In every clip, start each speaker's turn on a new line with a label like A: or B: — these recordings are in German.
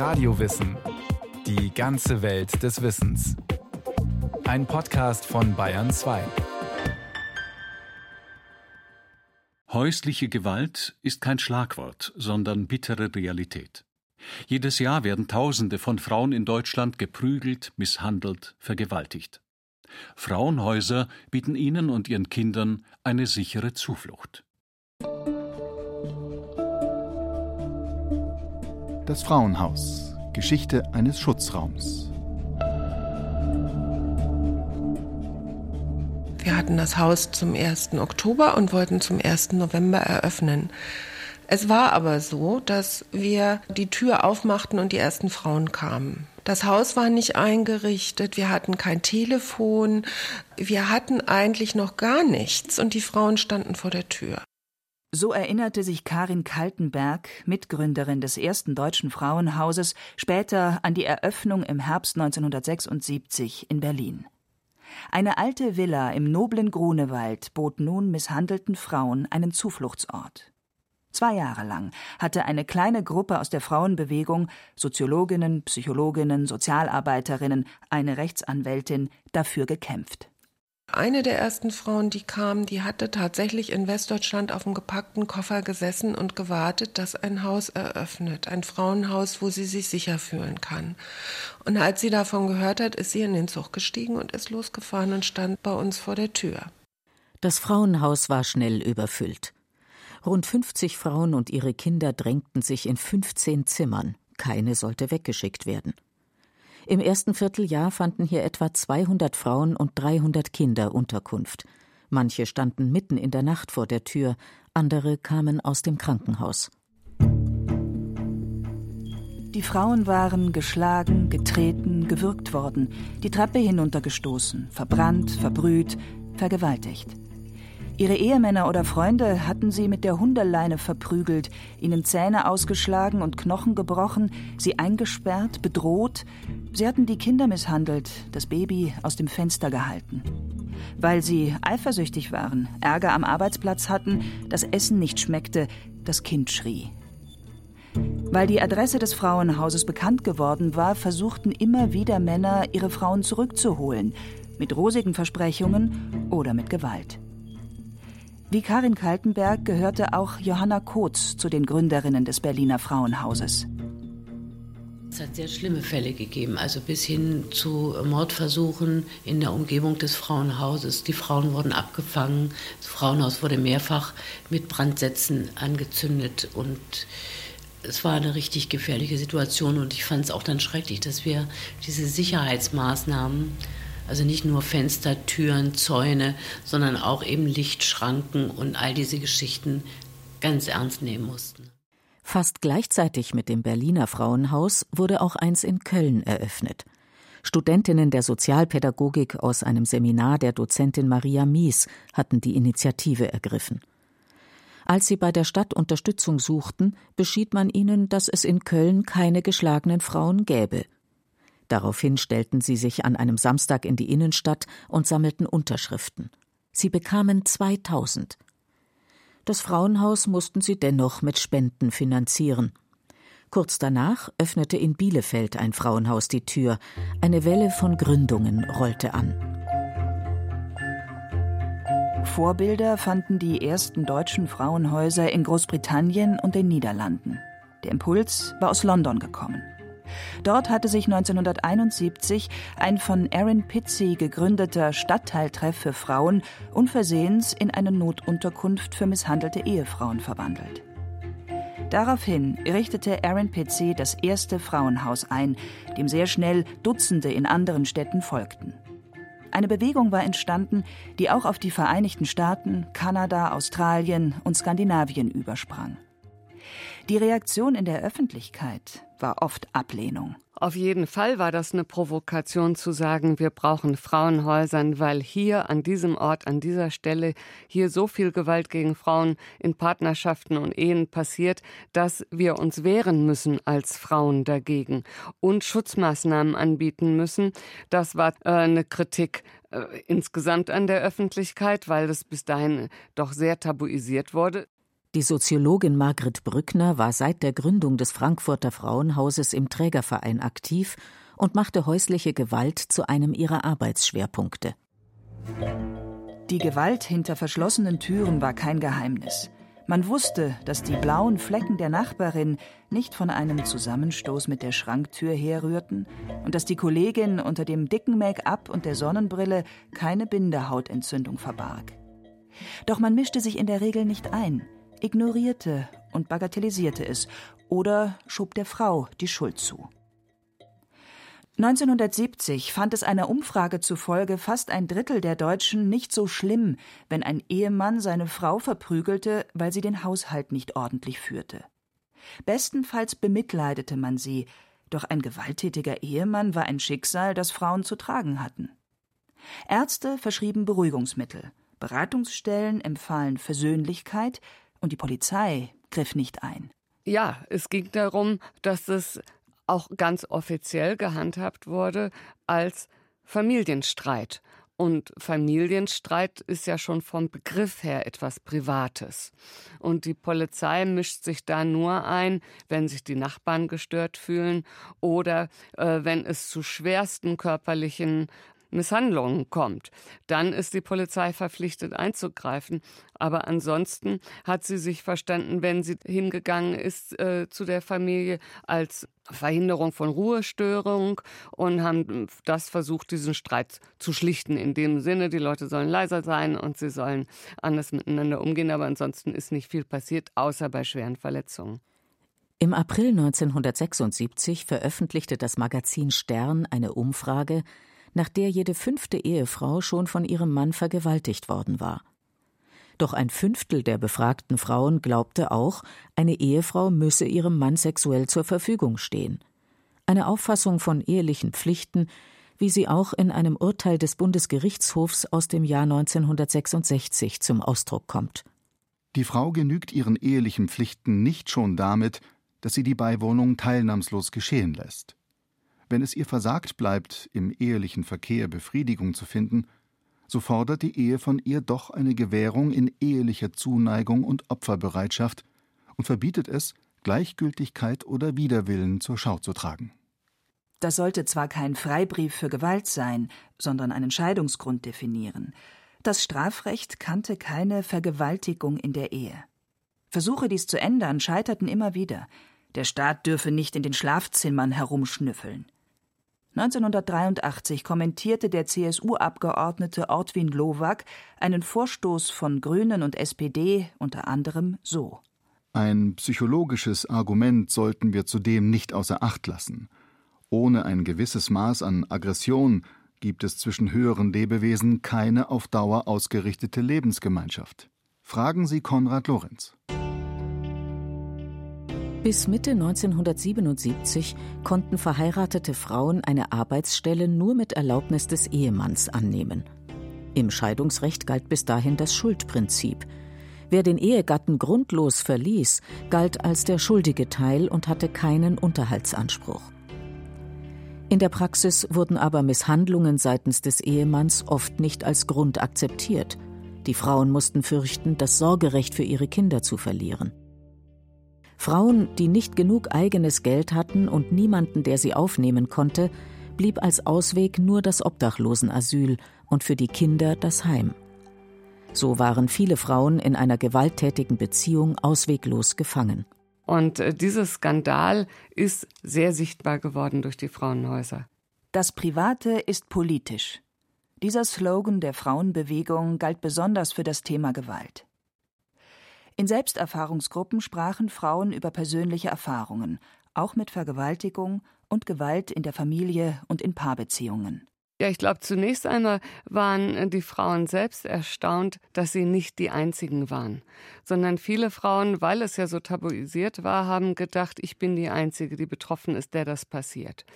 A: Radiowissen. Die ganze Welt des Wissens. Ein Podcast von Bayern 2.
B: Häusliche Gewalt ist kein Schlagwort, sondern bittere Realität. Jedes Jahr werden Tausende von Frauen in Deutschland geprügelt, misshandelt, vergewaltigt. Frauenhäuser bieten ihnen und ihren Kindern eine sichere Zuflucht.
C: Das Frauenhaus. Geschichte eines Schutzraums.
D: Wir hatten das Haus zum 1. Oktober und wollten zum 1. November eröffnen. Es war aber so, dass wir die Tür aufmachten und die ersten Frauen kamen. Das Haus war nicht eingerichtet, wir hatten kein Telefon, wir hatten eigentlich noch gar nichts und die Frauen standen vor der Tür.
E: So erinnerte sich Karin Kaltenberg, Mitgründerin des ersten deutschen Frauenhauses, später an die Eröffnung im Herbst 1976 in Berlin. Eine alte Villa im noblen Grunewald bot nun misshandelten Frauen einen Zufluchtsort. Zwei Jahre lang hatte eine kleine Gruppe aus der Frauenbewegung, Soziologinnen, Psychologinnen, Sozialarbeiterinnen, eine Rechtsanwältin, dafür gekämpft.
D: Eine der ersten Frauen, die kam, die hatte tatsächlich in Westdeutschland auf dem gepackten Koffer gesessen und gewartet, dass ein Haus eröffnet, ein Frauenhaus, wo sie sich sicher fühlen kann. Und als sie davon gehört hat, ist sie in den Zug gestiegen und ist losgefahren und stand bei uns vor der Tür.
F: Das Frauenhaus war schnell überfüllt. Rund 50 Frauen und ihre Kinder drängten sich in 15 Zimmern. Keine sollte weggeschickt werden. Im ersten Vierteljahr fanden hier etwa 200 Frauen und 300 Kinder Unterkunft. Manche standen mitten in der Nacht vor der Tür, andere kamen aus dem Krankenhaus.
E: Die Frauen waren geschlagen, getreten, gewürgt worden, die Treppe hinuntergestoßen, verbrannt, verbrüht, vergewaltigt. Ihre Ehemänner oder Freunde hatten sie mit der Hundeleine verprügelt, ihnen Zähne ausgeschlagen und Knochen gebrochen, sie eingesperrt, bedroht. Sie hatten die Kinder misshandelt, das Baby aus dem Fenster gehalten. Weil sie eifersüchtig waren, Ärger am Arbeitsplatz hatten, das Essen nicht schmeckte, das Kind schrie. Weil die Adresse des Frauenhauses bekannt geworden war, versuchten immer wieder Männer, ihre Frauen zurückzuholen, mit rosigen Versprechungen oder mit Gewalt. Wie Karin Kaltenberg gehörte auch Johanna Kotz zu den Gründerinnen des Berliner Frauenhauses.
G: Es hat sehr schlimme Fälle gegeben, also bis hin zu Mordversuchen in der Umgebung des Frauenhauses. Die Frauen wurden abgefangen, das Frauenhaus wurde mehrfach mit Brandsätzen angezündet und es war eine richtig gefährliche Situation und ich fand es auch dann schrecklich, dass wir diese Sicherheitsmaßnahmen also nicht nur Fenster, Türen, Zäune, sondern auch eben Lichtschranken und all diese Geschichten ganz ernst nehmen mussten.
F: Fast gleichzeitig mit dem Berliner Frauenhaus wurde auch eins in Köln eröffnet. Studentinnen der Sozialpädagogik aus einem Seminar der Dozentin Maria Mies hatten die Initiative ergriffen. Als sie bei der Stadt Unterstützung suchten, beschied man ihnen, dass es in Köln keine geschlagenen Frauen gäbe. Daraufhin stellten sie sich an einem Samstag in die Innenstadt und sammelten Unterschriften. Sie bekamen 2000. Das Frauenhaus mussten sie dennoch mit Spenden finanzieren. Kurz danach öffnete in Bielefeld ein Frauenhaus die Tür. Eine Welle von Gründungen rollte an.
E: Vorbilder fanden die ersten deutschen Frauenhäuser in Großbritannien und den Niederlanden. Der Impuls war aus London gekommen. Dort hatte sich 1971 ein von Aaron Pitsey gegründeter Stadtteiltreff für Frauen unversehens in eine Notunterkunft für misshandelte Ehefrauen verwandelt. Daraufhin richtete Aaron Pitsey das erste Frauenhaus ein, dem sehr schnell Dutzende in anderen Städten folgten. Eine Bewegung war entstanden, die auch auf die Vereinigten Staaten, Kanada, Australien und Skandinavien übersprang. Die Reaktion in der Öffentlichkeit war oft Ablehnung.
H: Auf jeden Fall war das eine Provokation zu sagen, wir brauchen Frauenhäusern, weil hier an diesem Ort, an dieser Stelle, hier so viel Gewalt gegen Frauen in Partnerschaften und Ehen passiert, dass wir uns wehren müssen als Frauen dagegen und Schutzmaßnahmen anbieten müssen. Das war äh, eine Kritik äh, insgesamt an der Öffentlichkeit, weil das bis dahin doch sehr tabuisiert wurde.
F: Die Soziologin Margret Brückner war seit der Gründung des Frankfurter Frauenhauses im Trägerverein aktiv und machte häusliche Gewalt zu einem ihrer Arbeitsschwerpunkte.
E: Die Gewalt hinter verschlossenen Türen war kein Geheimnis. Man wusste, dass die blauen Flecken der Nachbarin nicht von einem Zusammenstoß mit der Schranktür herrührten und dass die Kollegin unter dem dicken Make-up und der Sonnenbrille keine Bindehautentzündung verbarg. Doch man mischte sich in der Regel nicht ein, ignorierte und bagatellisierte es oder schob der Frau die Schuld zu. 1970 fand es einer Umfrage zufolge fast ein Drittel der Deutschen nicht so schlimm, wenn ein Ehemann seine Frau verprügelte, weil sie den Haushalt nicht ordentlich führte. Bestenfalls bemitleidete man sie, doch ein gewalttätiger Ehemann war ein Schicksal, das Frauen zu tragen hatten. Ärzte verschrieben Beruhigungsmittel, Beratungsstellen empfahlen Versöhnlichkeit und die Polizei griff nicht ein.
H: Ja, es ging darum, dass es auch ganz offiziell gehandhabt wurde als Familienstreit. Und Familienstreit ist ja schon vom Begriff her etwas Privates. Und die Polizei mischt sich da nur ein, wenn sich die Nachbarn gestört fühlen oder äh, wenn es zu schwersten körperlichen Misshandlungen kommt, dann ist die Polizei verpflichtet einzugreifen. Aber ansonsten hat sie sich verstanden, wenn sie hingegangen ist äh, zu der Familie als Verhinderung von Ruhestörung und haben das versucht, diesen Streit zu schlichten. In dem Sinne, die Leute sollen leiser sein und sie sollen anders miteinander umgehen. Aber ansonsten ist nicht viel passiert, außer bei schweren Verletzungen.
F: Im April 1976 veröffentlichte das Magazin Stern eine Umfrage, nach der jede fünfte Ehefrau schon von ihrem Mann vergewaltigt worden war. Doch ein Fünftel der befragten Frauen glaubte auch, eine Ehefrau müsse ihrem Mann sexuell zur Verfügung stehen. Eine Auffassung von ehelichen Pflichten, wie sie auch in einem Urteil des Bundesgerichtshofs aus dem Jahr 1966 zum Ausdruck kommt.
C: Die Frau genügt ihren ehelichen Pflichten nicht schon damit, dass sie die Beiwohnung teilnahmslos geschehen lässt. Wenn es ihr versagt bleibt, im ehelichen Verkehr Befriedigung zu finden, so fordert die Ehe von ihr doch eine Gewährung in ehelicher Zuneigung und Opferbereitschaft und verbietet es, Gleichgültigkeit oder Widerwillen zur Schau zu tragen.
E: Das sollte zwar kein Freibrief für Gewalt sein, sondern einen Scheidungsgrund definieren. Das Strafrecht kannte keine Vergewaltigung in der Ehe. Versuche, dies zu ändern, scheiterten immer wieder. Der Staat dürfe nicht in den Schlafzimmern herumschnüffeln. 1983 kommentierte der CSU-Abgeordnete Ortwin Lowak einen Vorstoß von Grünen und SPD unter anderem so.
C: Ein psychologisches Argument sollten wir zudem nicht außer Acht lassen. Ohne ein gewisses Maß an Aggression gibt es zwischen höheren Lebewesen keine auf Dauer ausgerichtete Lebensgemeinschaft. Fragen Sie Konrad Lorenz.
F: Bis Mitte 1977 konnten verheiratete Frauen eine Arbeitsstelle nur mit Erlaubnis des Ehemanns annehmen. Im Scheidungsrecht galt bis dahin das Schuldprinzip. Wer den Ehegatten grundlos verließ, galt als der schuldige Teil und hatte keinen Unterhaltsanspruch. In der Praxis wurden aber Misshandlungen seitens des Ehemanns oft nicht als Grund akzeptiert. Die Frauen mussten fürchten, das Sorgerecht für ihre Kinder zu verlieren. Frauen, die nicht genug eigenes Geld hatten und niemanden, der sie aufnehmen konnte, blieb als Ausweg nur das Obdachlosenasyl und für die Kinder das Heim. So waren viele Frauen in einer gewalttätigen Beziehung ausweglos gefangen.
H: Und äh, dieser Skandal ist sehr sichtbar geworden durch die Frauenhäuser.
E: Das Private ist politisch. Dieser Slogan der Frauenbewegung galt besonders für das Thema Gewalt. In Selbsterfahrungsgruppen sprachen Frauen über persönliche Erfahrungen, auch mit Vergewaltigung und Gewalt in der Familie und in Paarbeziehungen.
H: Ja, ich glaube, zunächst einmal waren die Frauen selbst erstaunt, dass sie nicht die einzigen waren, sondern viele Frauen, weil es ja so tabuisiert war, haben gedacht, ich bin die Einzige, die betroffen ist, der das passiert.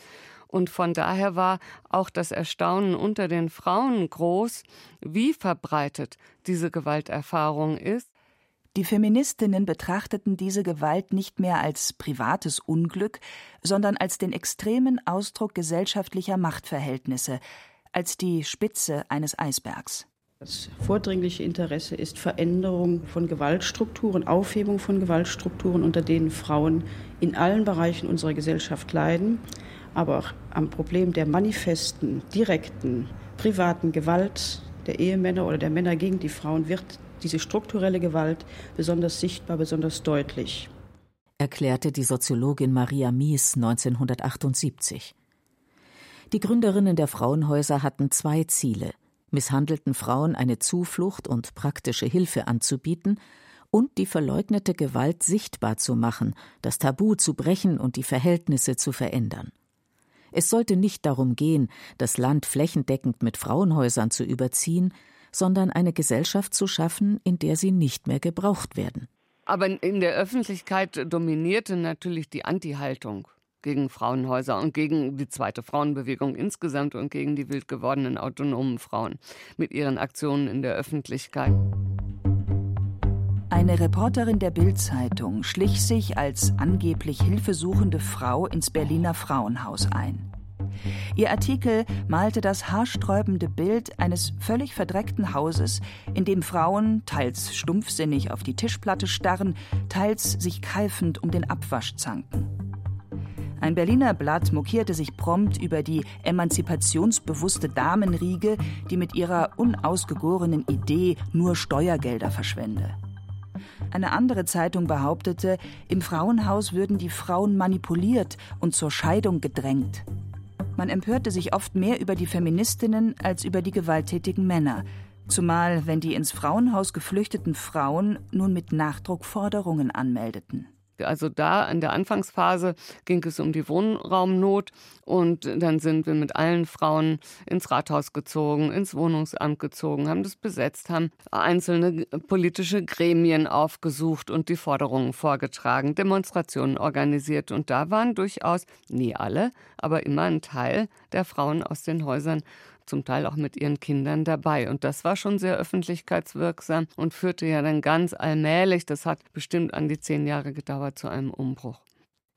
H: Und von daher war auch das Erstaunen unter den Frauen groß, wie verbreitet diese Gewalterfahrung ist
E: die Feministinnen betrachteten diese Gewalt nicht mehr als privates Unglück, sondern als den extremen Ausdruck gesellschaftlicher Machtverhältnisse, als die Spitze eines Eisbergs.
I: Das vordringliche Interesse ist Veränderung von Gewaltstrukturen, Aufhebung von Gewaltstrukturen, unter denen Frauen in allen Bereichen unserer Gesellschaft leiden, aber auch am Problem der manifesten, direkten, privaten Gewalt der Ehemänner oder der Männer gegen die Frauen wird diese strukturelle Gewalt besonders sichtbar, besonders deutlich.
F: Erklärte die Soziologin Maria Mies 1978. Die Gründerinnen der Frauenhäuser hatten zwei Ziele misshandelten Frauen eine Zuflucht und praktische Hilfe anzubieten und die verleugnete Gewalt sichtbar zu machen, das Tabu zu brechen und die Verhältnisse zu verändern. Es sollte nicht darum gehen, das Land flächendeckend mit Frauenhäusern zu überziehen, sondern eine Gesellschaft zu schaffen, in der sie nicht mehr gebraucht werden.
H: Aber in der Öffentlichkeit dominierte natürlich die Anti-Haltung gegen Frauenhäuser und gegen die zweite Frauenbewegung insgesamt und gegen die wild gewordenen autonomen Frauen mit ihren Aktionen in der Öffentlichkeit.
E: Eine Reporterin der Bild-Zeitung schlich sich als angeblich hilfesuchende Frau ins Berliner Frauenhaus ein. Ihr Artikel malte das haarsträubende Bild eines völlig verdreckten Hauses, in dem Frauen teils stumpfsinnig auf die Tischplatte starren, teils sich keifend um den Abwasch zanken. Ein Berliner Blatt mokierte sich prompt über die emanzipationsbewusste Damenriege, die mit ihrer unausgegorenen Idee nur Steuergelder verschwende. Eine andere Zeitung behauptete, im Frauenhaus würden die Frauen manipuliert und zur Scheidung gedrängt. Man empörte sich oft mehr über die Feministinnen als über die gewalttätigen Männer, zumal wenn die ins Frauenhaus geflüchteten Frauen nun mit Nachdruck Forderungen anmeldeten.
H: Also da in der Anfangsphase ging es um die Wohnraumnot und dann sind wir mit allen Frauen ins Rathaus gezogen, ins Wohnungsamt gezogen, haben das besetzt, haben einzelne politische Gremien aufgesucht und die Forderungen vorgetragen, Demonstrationen organisiert. Und da waren durchaus, nie alle, aber immer ein Teil der Frauen aus den Häusern zum Teil auch mit ihren Kindern dabei. Und das war schon sehr öffentlichkeitswirksam und führte ja dann ganz allmählich, das hat bestimmt an die zehn Jahre gedauert, zu einem Umbruch.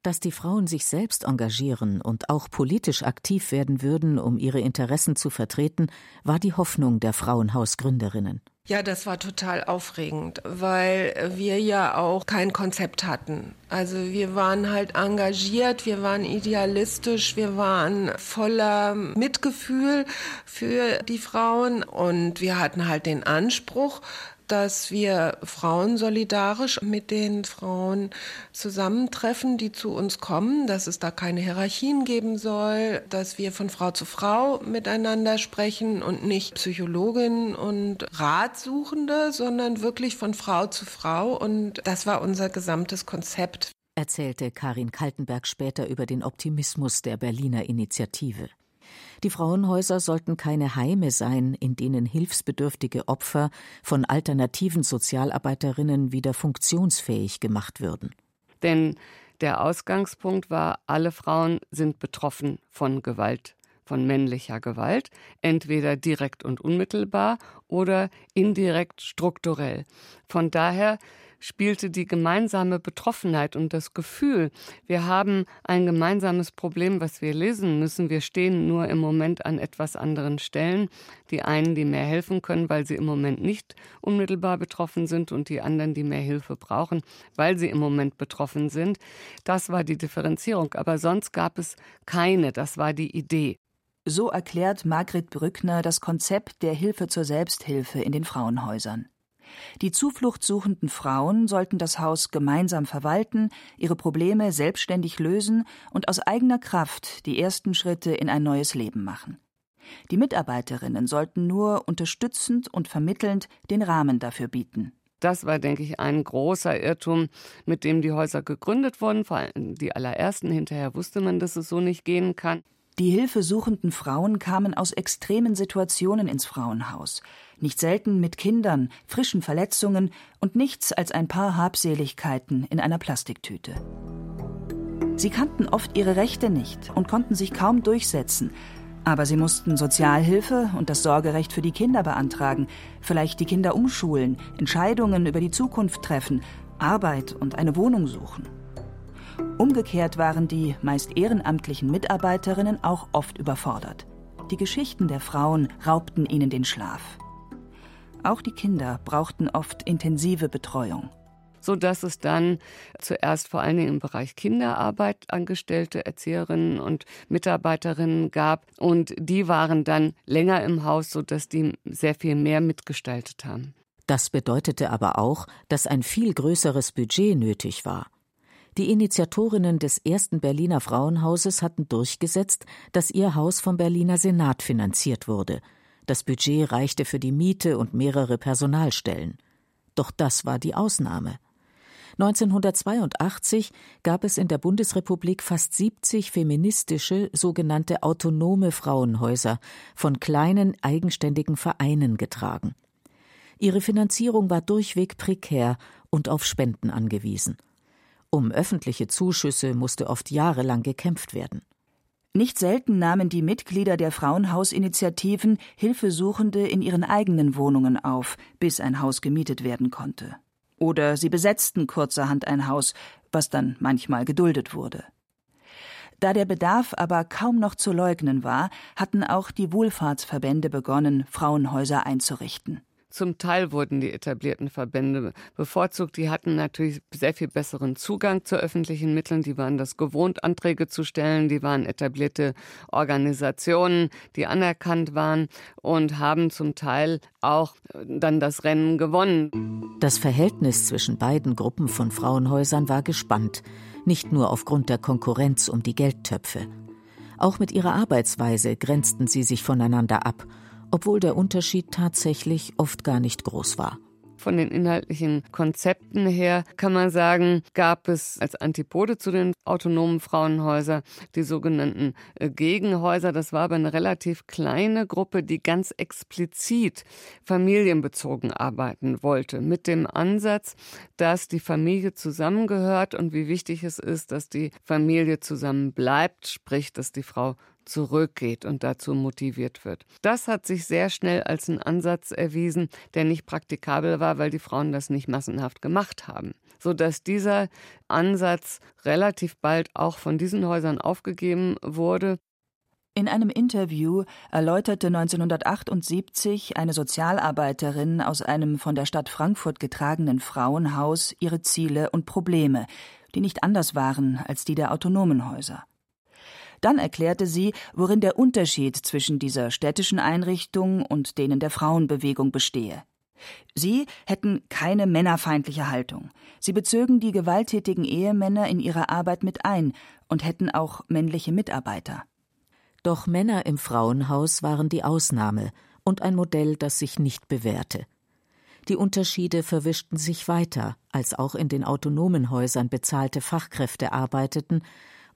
F: Dass die Frauen sich selbst engagieren und auch politisch aktiv werden würden, um ihre Interessen zu vertreten, war die Hoffnung der Frauenhausgründerinnen.
D: Ja, das war total aufregend, weil wir ja auch kein Konzept hatten. Also wir waren halt engagiert, wir waren idealistisch, wir waren voller Mitgefühl für die Frauen und wir hatten halt den Anspruch, dass wir Frauen solidarisch mit den Frauen zusammentreffen, die zu uns kommen, dass es da keine Hierarchien geben soll, dass wir von Frau zu Frau miteinander sprechen und nicht Psychologin und Ratsuchende, sondern wirklich von Frau zu Frau. Und das war unser gesamtes Konzept.
F: Erzählte Karin Kaltenberg später über den Optimismus der Berliner Initiative. Die Frauenhäuser sollten keine Heime sein, in denen hilfsbedürftige Opfer von alternativen Sozialarbeiterinnen wieder funktionsfähig gemacht würden.
H: Denn der Ausgangspunkt war, alle Frauen sind betroffen von Gewalt, von männlicher Gewalt, entweder direkt und unmittelbar oder indirekt strukturell. Von daher spielte die gemeinsame Betroffenheit und das Gefühl, wir haben ein gemeinsames Problem, was wir lesen müssen. Wir stehen nur im Moment an etwas anderen Stellen. Die einen, die mehr helfen können, weil sie im Moment nicht unmittelbar betroffen sind und die anderen, die mehr Hilfe brauchen, weil sie im Moment betroffen sind. Das war die Differenzierung. Aber sonst gab es keine. Das war die Idee.
E: So erklärt Margret Brückner das Konzept der Hilfe zur Selbsthilfe in den Frauenhäusern. Die zufluchtsuchenden Frauen sollten das Haus gemeinsam verwalten, ihre Probleme selbstständig lösen und aus eigener Kraft die ersten Schritte in ein neues Leben machen. Die Mitarbeiterinnen sollten nur unterstützend und vermittelnd den Rahmen dafür bieten.
H: Das war, denke ich, ein großer Irrtum, mit dem die Häuser gegründet wurden. Vor allem die allerersten. Hinterher wusste man, dass es so nicht gehen kann.
E: Die hilfesuchenden Frauen kamen aus extremen Situationen ins Frauenhaus nicht selten mit Kindern, frischen Verletzungen und nichts als ein paar Habseligkeiten in einer Plastiktüte. Sie kannten oft ihre Rechte nicht und konnten sich kaum durchsetzen, aber sie mussten Sozialhilfe und das Sorgerecht für die Kinder beantragen, vielleicht die Kinder umschulen, Entscheidungen über die Zukunft treffen, Arbeit und eine Wohnung suchen. Umgekehrt waren die meist ehrenamtlichen Mitarbeiterinnen auch oft überfordert. Die Geschichten der Frauen raubten ihnen den Schlaf. Auch die Kinder brauchten oft intensive Betreuung
H: so dass es dann zuerst vor allen Dingen im Bereich Kinderarbeit angestellte Erzieherinnen und Mitarbeiterinnen gab und die waren dann länger im Haus, so dass die sehr viel mehr mitgestaltet haben.
F: Das bedeutete aber auch, dass ein viel größeres Budget nötig war. Die Initiatorinnen des ersten Berliner Frauenhauses hatten durchgesetzt, dass ihr Haus vom Berliner Senat finanziert wurde. Das Budget reichte für die Miete und mehrere Personalstellen. Doch das war die Ausnahme. 1982 gab es in der Bundesrepublik fast 70 feministische, sogenannte autonome Frauenhäuser, von kleinen, eigenständigen Vereinen getragen. Ihre Finanzierung war durchweg prekär und auf Spenden angewiesen. Um öffentliche Zuschüsse musste oft jahrelang gekämpft werden.
E: Nicht selten nahmen die Mitglieder der Frauenhausinitiativen Hilfesuchende in ihren eigenen Wohnungen auf, bis ein Haus gemietet werden konnte. Oder sie besetzten kurzerhand ein Haus, was dann manchmal geduldet wurde. Da der Bedarf aber kaum noch zu leugnen war, hatten auch die Wohlfahrtsverbände begonnen, Frauenhäuser einzurichten.
H: Zum Teil wurden die etablierten Verbände bevorzugt. Die hatten natürlich sehr viel besseren Zugang zu öffentlichen Mitteln. Die waren das gewohnt, Anträge zu stellen. Die waren etablierte Organisationen, die anerkannt waren und haben zum Teil auch dann das Rennen gewonnen.
F: Das Verhältnis zwischen beiden Gruppen von Frauenhäusern war gespannt. Nicht nur aufgrund der Konkurrenz um die Geldtöpfe. Auch mit ihrer Arbeitsweise grenzten sie sich voneinander ab obwohl der Unterschied tatsächlich oft gar nicht groß war.
H: Von den inhaltlichen Konzepten her kann man sagen, gab es als Antipode zu den autonomen Frauenhäusern die sogenannten äh, Gegenhäuser. Das war aber eine relativ kleine Gruppe, die ganz explizit familienbezogen arbeiten wollte, mit dem Ansatz, dass die Familie zusammengehört und wie wichtig es ist, dass die Familie zusammen bleibt, sprich, dass die Frau zurückgeht und dazu motiviert wird. Das hat sich sehr schnell als ein Ansatz erwiesen, der nicht praktikabel war, weil die Frauen das nicht massenhaft gemacht haben. Sodass dieser Ansatz relativ bald auch von diesen Häusern aufgegeben wurde.
E: In einem Interview erläuterte 1978 eine Sozialarbeiterin aus einem von der Stadt Frankfurt getragenen Frauenhaus ihre Ziele und Probleme, die nicht anders waren als die der autonomen Häuser. Dann erklärte sie, worin der Unterschied zwischen dieser städtischen Einrichtung und denen der Frauenbewegung bestehe. Sie hätten keine männerfeindliche Haltung. Sie bezögen die gewalttätigen Ehemänner in ihre Arbeit mit ein und hätten auch männliche Mitarbeiter.
F: Doch Männer im Frauenhaus waren die Ausnahme und ein Modell, das sich nicht bewährte. Die Unterschiede verwischten sich weiter, als auch in den autonomen Häusern bezahlte Fachkräfte arbeiteten,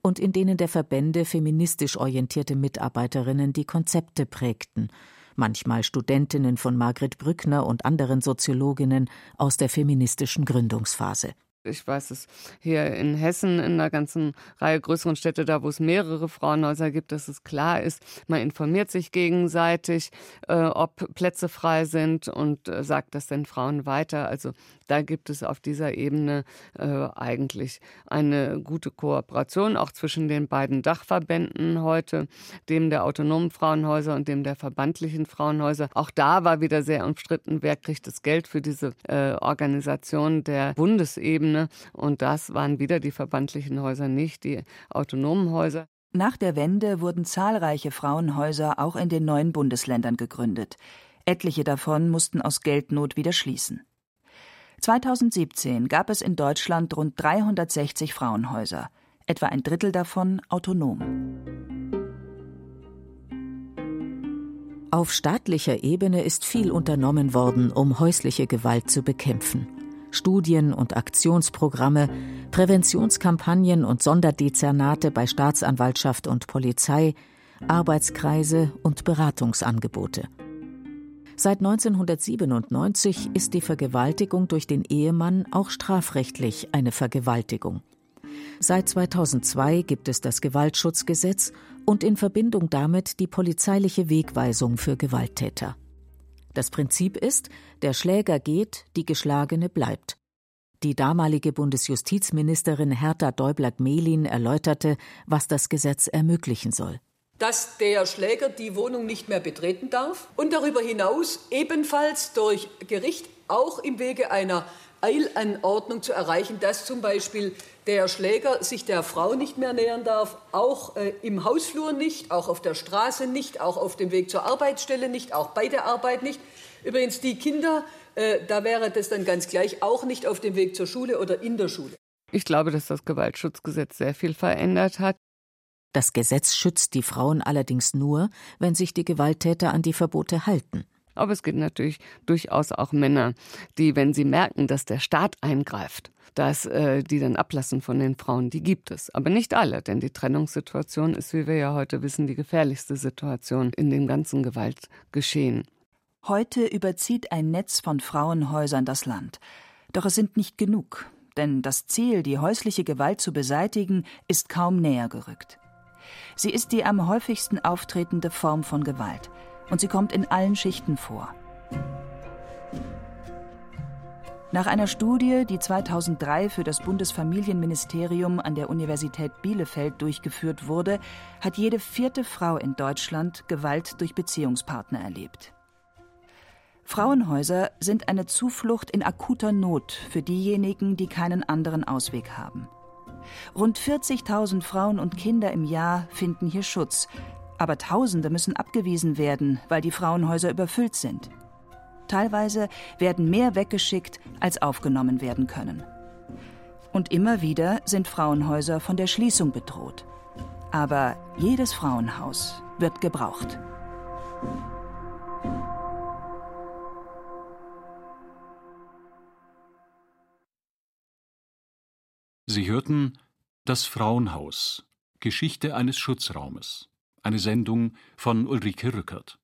F: und in denen der Verbände feministisch orientierte Mitarbeiterinnen die Konzepte prägten, manchmal Studentinnen von Margret Brückner und anderen Soziologinnen aus der feministischen Gründungsphase.
H: Ich weiß es hier in Hessen, in einer ganzen Reihe größeren Städte, da wo es mehrere Frauenhäuser gibt, dass es klar ist, man informiert sich gegenseitig, äh, ob Plätze frei sind und äh, sagt das den Frauen weiter. Also da gibt es auf dieser Ebene äh, eigentlich eine gute Kooperation, auch zwischen den beiden Dachverbänden heute, dem der autonomen Frauenhäuser und dem der verbandlichen Frauenhäuser. Auch da war wieder sehr umstritten, wer kriegt das Geld für diese äh, Organisation der Bundesebene. Ebene. Und das waren wieder die verbandlichen Häuser, nicht die autonomen Häuser.
E: Nach der Wende wurden zahlreiche Frauenhäuser auch in den neuen Bundesländern gegründet. Etliche davon mussten aus Geldnot wieder schließen. 2017 gab es in Deutschland rund 360 Frauenhäuser, etwa ein Drittel davon autonom.
F: Auf staatlicher Ebene ist viel unternommen worden, um häusliche Gewalt zu bekämpfen. Studien und Aktionsprogramme, Präventionskampagnen und Sonderdezernate bei Staatsanwaltschaft und Polizei, Arbeitskreise und Beratungsangebote. Seit 1997 ist die Vergewaltigung durch den Ehemann auch strafrechtlich eine Vergewaltigung. Seit 2002 gibt es das Gewaltschutzgesetz und in Verbindung damit die polizeiliche Wegweisung für Gewalttäter. Das Prinzip ist, der Schläger geht, die Geschlagene bleibt. Die damalige Bundesjustizministerin Hertha Däubler-Gmelin erläuterte, was das Gesetz ermöglichen soll.
J: dass der Schläger die Wohnung nicht mehr betreten darf und darüber hinaus ebenfalls durch Gericht auch im Wege einer Eilanordnung zu erreichen, dass zum Beispiel der Schläger sich der Frau nicht mehr nähern darf, auch äh, im Hausflur nicht, auch auf der Straße nicht, auch auf dem Weg zur Arbeitsstelle nicht, auch bei der Arbeit nicht. Übrigens die Kinder, äh, da wäre das dann ganz gleich, auch nicht auf dem Weg zur Schule oder in der Schule.
H: Ich glaube, dass das Gewaltschutzgesetz sehr viel verändert hat.
F: Das Gesetz schützt die Frauen allerdings nur, wenn sich die Gewalttäter an die Verbote halten.
H: Aber es gibt natürlich durchaus auch Männer, die, wenn sie merken, dass der Staat eingreift, dass äh, die dann ablassen von den Frauen, die gibt es. Aber nicht alle, denn die Trennungssituation ist, wie wir ja heute wissen, die gefährlichste Situation in dem ganzen Gewaltgeschehen.
E: Heute überzieht ein Netz von Frauenhäusern das Land. Doch es sind nicht genug, denn das Ziel, die häusliche Gewalt zu beseitigen, ist kaum näher gerückt. Sie ist die am häufigsten auftretende Form von Gewalt und sie kommt in allen Schichten vor. Nach einer Studie, die 2003 für das Bundesfamilienministerium an der Universität Bielefeld durchgeführt wurde, hat jede vierte Frau in Deutschland Gewalt durch Beziehungspartner erlebt. Frauenhäuser sind eine Zuflucht in akuter Not für diejenigen, die keinen anderen Ausweg haben. Rund 40.000 Frauen und Kinder im Jahr finden hier Schutz, aber Tausende müssen abgewiesen werden, weil die Frauenhäuser überfüllt sind. Teilweise werden mehr weggeschickt, als aufgenommen werden können. Und immer wieder sind Frauenhäuser von der Schließung bedroht. Aber jedes Frauenhaus wird gebraucht.
B: Sie hörten Das Frauenhaus Geschichte eines Schutzraumes. Eine Sendung von Ulrike Rückert.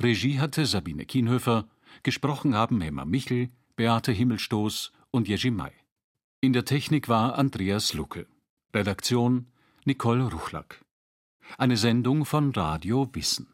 B: Regie hatte Sabine Kienhöfer, gesprochen haben Emma Michel, Beate Himmelstoß und Jerzy May. In der Technik war Andreas Lucke. Redaktion Nicole Ruchlack. Eine Sendung von Radio Wissen.